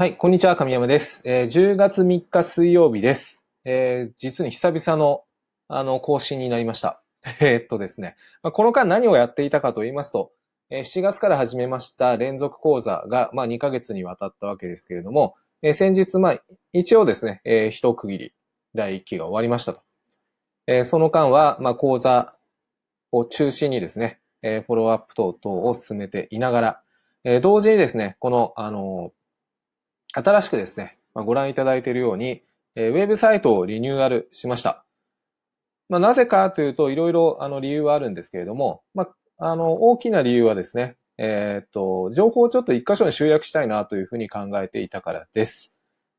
はい、こんにちは、神山です。えー、10月3日水曜日です。えー、実に久々の、あの、更新になりました。え、っとですね、まあ、この間何をやっていたかと言いますと、えー、7月から始めました連続講座が、まあ、2ヶ月にわたったわけですけれども、えー、先日、まあ、一応ですね、えー、一区切り、第1期が終わりましたと。えー、その間は、まあ、講座を中心にですね、えー、フォローアップ等々を進めていながら、えー、同時にですね、この、あの新しくですね、まあ、ご覧いただいているように、えー、ウェブサイトをリニューアルしました。まあ、なぜかというと、いろいろあの理由はあるんですけれども、まあ、あの、大きな理由はですね、えっ、と、情報をちょっと一箇所に集約したいなというふうに考えていたからです。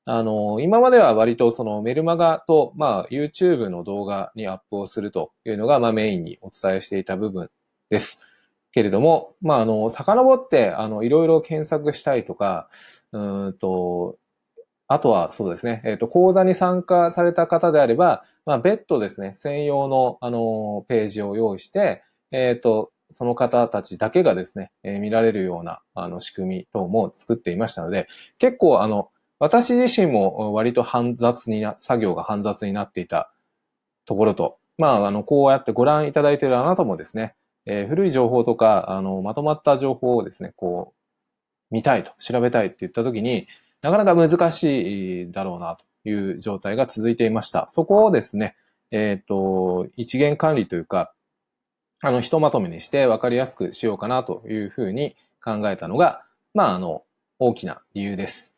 あの、今までは割とそのメルマガと、まあ、YouTube の動画にアップをするというのが、まあ、メインにお伝えしていた部分です。けれども、まあ、あの、遡って、あの、いろいろ検索したいとか、うんと、あとはそうですね、えっ、ー、と、講座に参加された方であれば、まあ、別途ですね、専用の、あの、ページを用意して、えっ、ー、と、その方たちだけがですね、えー、見られるような、あの、仕組み等も作っていましたので、結構、あの、私自身も割と煩雑にな、作業が煩雑になっていたところと、まあ、あの、こうやってご覧いただいているあなたもですね、えー、古い情報とか、あの、まとまった情報をですね、こう、見たいと、調べたいって言った時に、なかなか難しいだろうなという状態が続いていました。そこをですね、えっ、ー、と、一元管理というか、あの、ひとまとめにして分かりやすくしようかなというふうに考えたのが、まあ、あの、大きな理由です。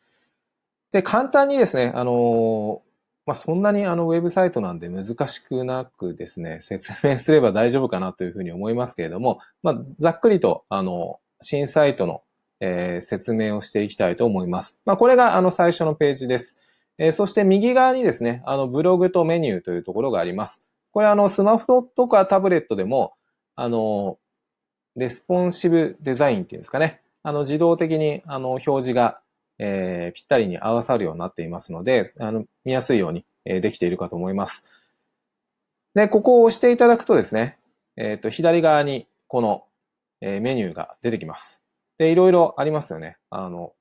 で、簡単にですね、あの、まあ、そんなにあの、ウェブサイトなんで難しくなくですね、説明すれば大丈夫かなというふうに思いますけれども、まあ、ざっくりと、あの、新サイトのえー、説明をしていきたいと思います。まあ、これがあの最初のページです。えー、そして右側にですね、あのブログとメニューというところがあります。これあのスマホとかタブレットでも、あの、レスポンシブデザインっていうんですかね。あの自動的にあの表示が、えー、ぴったりに合わさるようになっていますので、あの見やすいように、えできているかと思います。で、ここを押していただくとですね、えっ、と、左側にこの、えメニューが出てきます。で、いろいろありますよね。あの、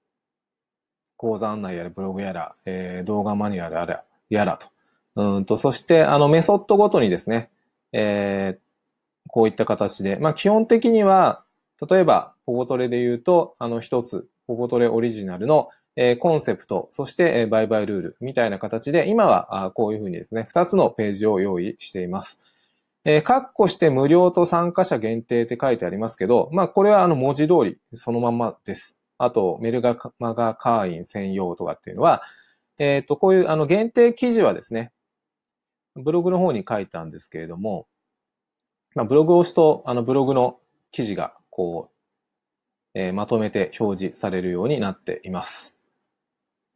講座案内やら、ブログやら、えー、動画マニュアルやら、やらと。うんと、そして、あの、メソッドごとにですね、えー、こういった形で、まあ、基本的には、例えば、ポゴトレで言うと、あの、一つ、ポゴトレオリジナルの、えー、コンセプト、そして、えー、売買ルールみたいな形で、今はあこういうふうにですね、二つのページを用意しています。えー、カッコして無料と参加者限定って書いてありますけど、まあ、これはあの文字通りそのままです。あと、メルガマガ会員専用とかっていうのは、えっ、ー、と、こういうあの限定記事はですね、ブログの方に書いたんですけれども、まあ、ブログを押すと、あのブログの記事がこう、えー、まとめて表示されるようになっています。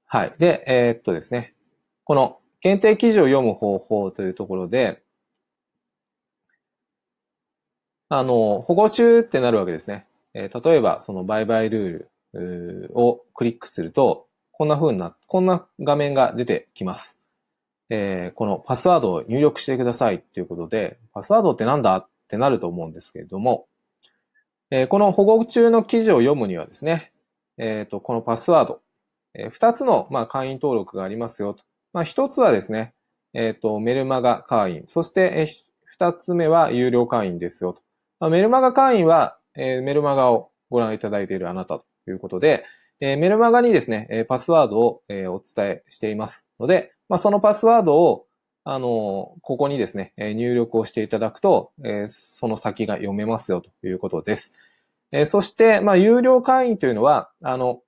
はい。で、えー、っとですね、この限定記事を読む方法というところで、あの、保護中ってなるわけですね。えー、例えば、その売買ルールをクリックすると、こんな風にな、こんな画面が出てきます。えー、このパスワードを入力してくださいっていうことで、パスワードってなんだ？ってなると思うんですけれども、えー、この保護中の記事を読むにはですね、えっ、と、このパスワード、え、2つの、まあ、会員登録がありますよと。まあ、1つはですね、えっ、と、メルマガ会員、そして、え、2つ目は有料会員ですよと。まあ、メルマガ会員は、えー、メルマガをご覧いただいているあなたということで、えー、メルマガにですね、えー、パスワードを、えー、お伝えしていますので、まあ、そのパスワードを、あのここにですね、えー、入力をしていただくと、えー、その先が読めますよということです。えー、そして、まあ、有料会員というのは、あの、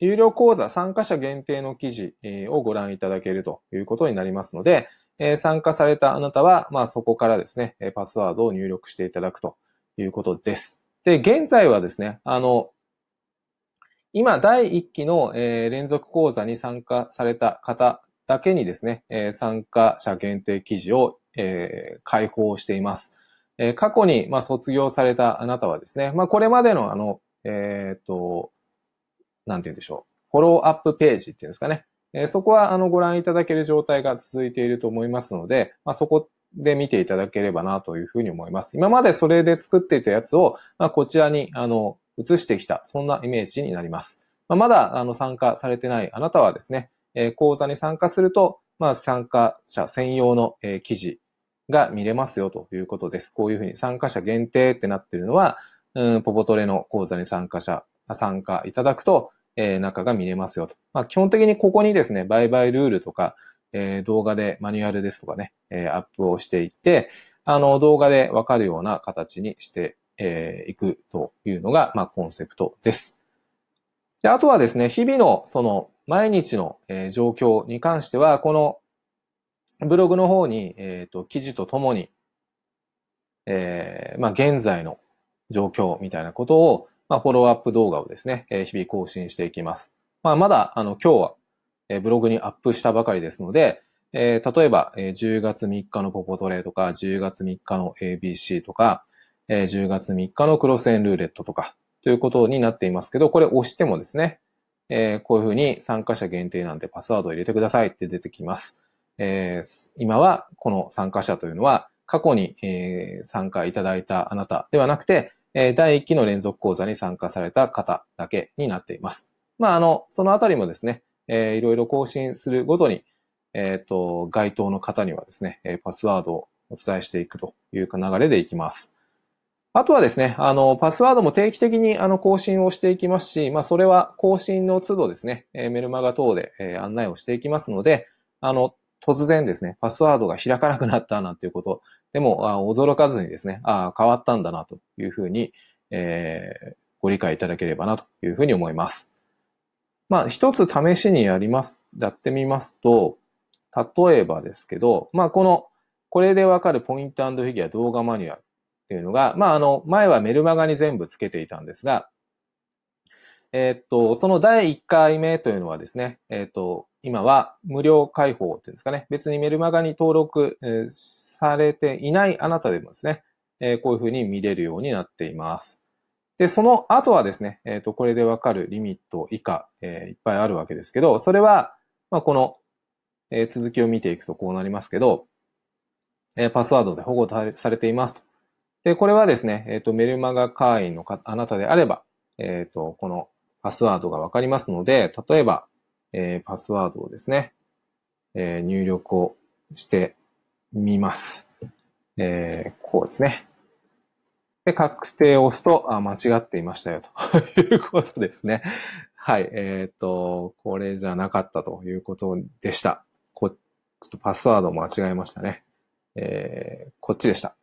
有料講座参加者限定の記事をご覧いただけるということになりますので、え参加されたあなたは、まあそこからですね、パスワードを入力していただくということです。で、現在はですね、あの、今、第1期の、えー、連続講座に参加された方だけにですね、えー、参加者限定記事を、えー、開放しています。え、過去に、まあ、卒業されたあなたはですね、まあ、これまでのあの、えっ、と、なんて言うんでしょう。フォローアップページっていうんですかね。えそこはあのご覧いただける状態が続いていると思いますので、まあ、そこで見ていただければなというふうに思います。今までそれで作っていたやつを、まあ、こちらにあの移してきた、そんなイメージになります。まあ、まだあの参加されてないあなたはですね、えー、講座に参加すると、まあ、参加者専用の、えー、記事が見れますよということです。こういうふうに参加者限定ってなってるのは、うん、ポポトレの講座に参加者、参加いただくと、えー、中が見れますよと。まあ、基本的にここにですね、売買ルールとか、えー、動画でマニュアルですとかね、えー、アップをしていって、あの、動画でわかるような形にしてえー、いくというのが、まあ、コンセプトです。で、あとはですね、日々のその毎日の、えー、状況に関しては、このブログの方に、えっ、ー、と、記事とともに、えー、まあ、現在の状況みたいなことを、まあ、フォローアップ動画をですね、えー、日々更新していきます。まあ、まだ、あの、今日は、え、ブログにアップしたばかりですので、え、例えば、え、10月3日のポポトレとか、10月3日の ABC とか、え、10月3日のクロスエンルーレットとか、ということになっていますけど、これ押してもですね、え、こういうふうに参加者限定なんでパスワードを入れてくださいって出てきます。え、今はこの参加者というのは過去に、え、参加いただいたあなたではなくて、え、第1期の連続講座に参加された方だけになっています。まあ、あの、そのあたりもですね、えー、いろいろ更新するごとに、えっ、ー、と、該当の方にはですね、パスワードをお伝えしていくという流れでいきます。あとはですね、あの、パスワードも定期的にあの更新をしていきますし、まあ、それは更新の都度ですね、えメルマガ等で、え案内をしていきますので、あの、突然ですね、パスワードが開かなくなったなんていうこと、でも、あ驚かずにですね、ああ、変わったんだなというふうに、えー、ご理解いただければなというふうに思います。まあ、一つ試しにやります、やってみますと、例えばですけど、まあ、この、これでわかるポイントフィギュア動画マニュアル。っていうのが、まあ、あの、前はメルマガに全部つけていたんですが、えっと、その第1回目というのはですね、えっと、今は無料開放っていうんですかね、別にメルマガに登録、えされていないあなたでもですね、えこういうふうに見れるようになっています。で、その後はですね、えっ、と、これでわかるリミット以下、えいっぱいあるわけですけど、それは、まあ、この、え続きを見ていくとこうなりますけど、えパスワードで保護されていますとで、これはですね、えっ、と、メルマガ会員のかあなたであれば、えっ、と、このパスワードがわかりますので、例えば、え、パスワードをですね、え、入力をしてみます。え、こうですね。で、確定を押すと、あ、間違っていましたよ、と いうことですね。はい。えっ、ー、と、これじゃなかったということでした。こちょっとパスワード間違えましたね。えー、こっちでした。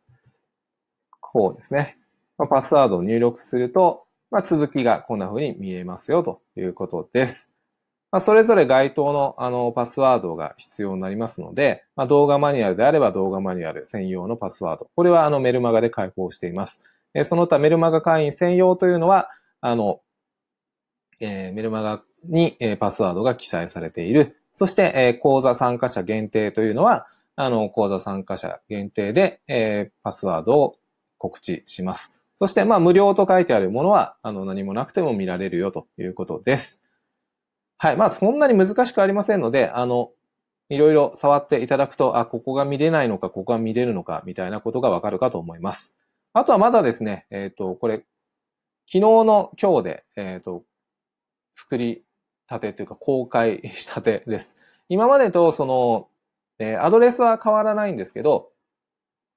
方ですね。ま、パスワードを入力すると、まあ、続きがこんな風に見えますよということです。まあ、それぞれ該当のあのパスワードが必要になりますので、まあ、動画マニュアルであれば動画マニュアル専用のパスワード。これはあのメルマガで開放しています。えその他メルマガ会員専用というのは、あの、えー、メルマガに、え、パスワードが記載されている。そして、え、講座参加者限定というのは、あの、講座参加者限定で、え、パスワードを告知します。そして、まあ、無料と書いてあるものは、あの、何もなくても見られるよということです。はい。まあ、そんなに難しくありませんので、あの、いろいろ触っていただくと、あ、ここが見れないのか、ここが見れるのか、みたいなことがわかるかと思います。あとはまだですね、えっ、ー、と、これ、昨日の今日で、えっ、ー、と、作りたてというか公開したてです。今までとその、えー、アドレスは変わらないんですけど、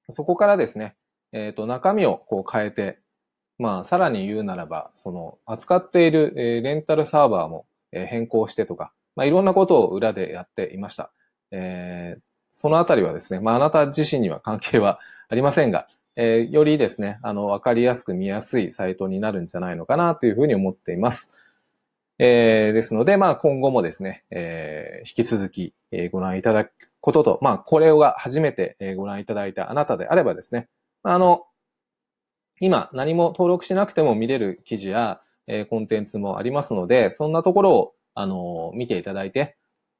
そこからですね、えっ、ー、と、中身をこう変えて、まあ、さらに言うならば、その、扱っている、えー、レンタルサーバーも、え、変更してとか、まあ、いろんなことを裏でやっていました。えー、そのあたりはですね、まあ、あなた自身には関係はありませんが、えー、よりですね、あの、わかりやすく見やすいサイトになるんじゃないのかなというふうに思っています。えー、ですので、まあ、今後もですね、えー、引き続き、え、ご覧いただくことと、まあ、これが初めて、え、ご覧いただいたあなたであればですね、あの、今何も登録しなくても見れる記事や、えー、コンテンツもありますので、そんなところを、あの見ていただいて、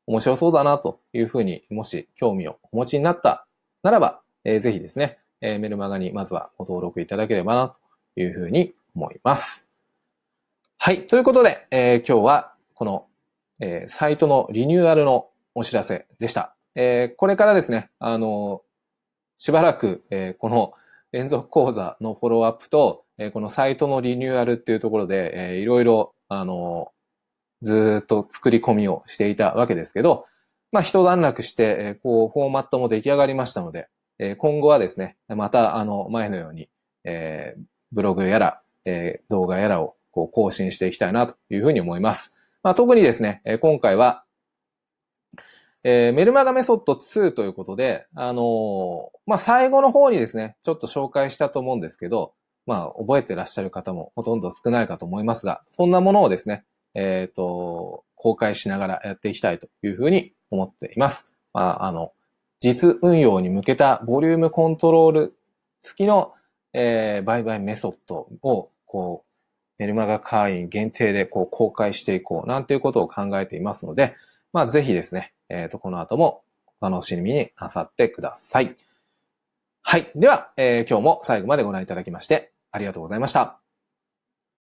面白そうだなというふうに、もし興味をお持ちになったならば、えー、ぜひですね、えー、メルマガにまずはご登録いただければなというふうに思います。はい。ということで、えー、今日はこの、えー、サイトのリニューアルのお知らせでした。えー、これからですね、あのしばらく、えー、この連続講座のフォローアップと、え、このサイトのリニューアルっていうところで、えー、いろいろ、あの、ずっと作り込みをしていたわけですけど、まあ、一段落して、えこう、フォーマットも出来上がりましたので、え今後はですね、また、あの、前のように、えブログやら、え動画やらをこう更新していきたいなというふうに思います。まあ、特にですね、え今回は、えー、メルマガメソッド2ということで、あの、まあ、最後の方にですね、ちょっと紹介したと思うんですけど、まあ、覚えてらっしゃる方もほとんど少ないかと思いますが、そんなものをですね、えっ、ー、と、公開しながらやっていきたいというふうに思っています。まあ、あの、実運用に向けたボリュームコントロール付きの、えー、売買メソッドを、こう、メルマガ会員限定でこう公開していこうなんていうことを考えていますので、まあ、ぜひですね、えっ、ー、と、この後もお楽しみになさってください。はい。では、えー、今日も最後までご覧いただきましてありがとうございました。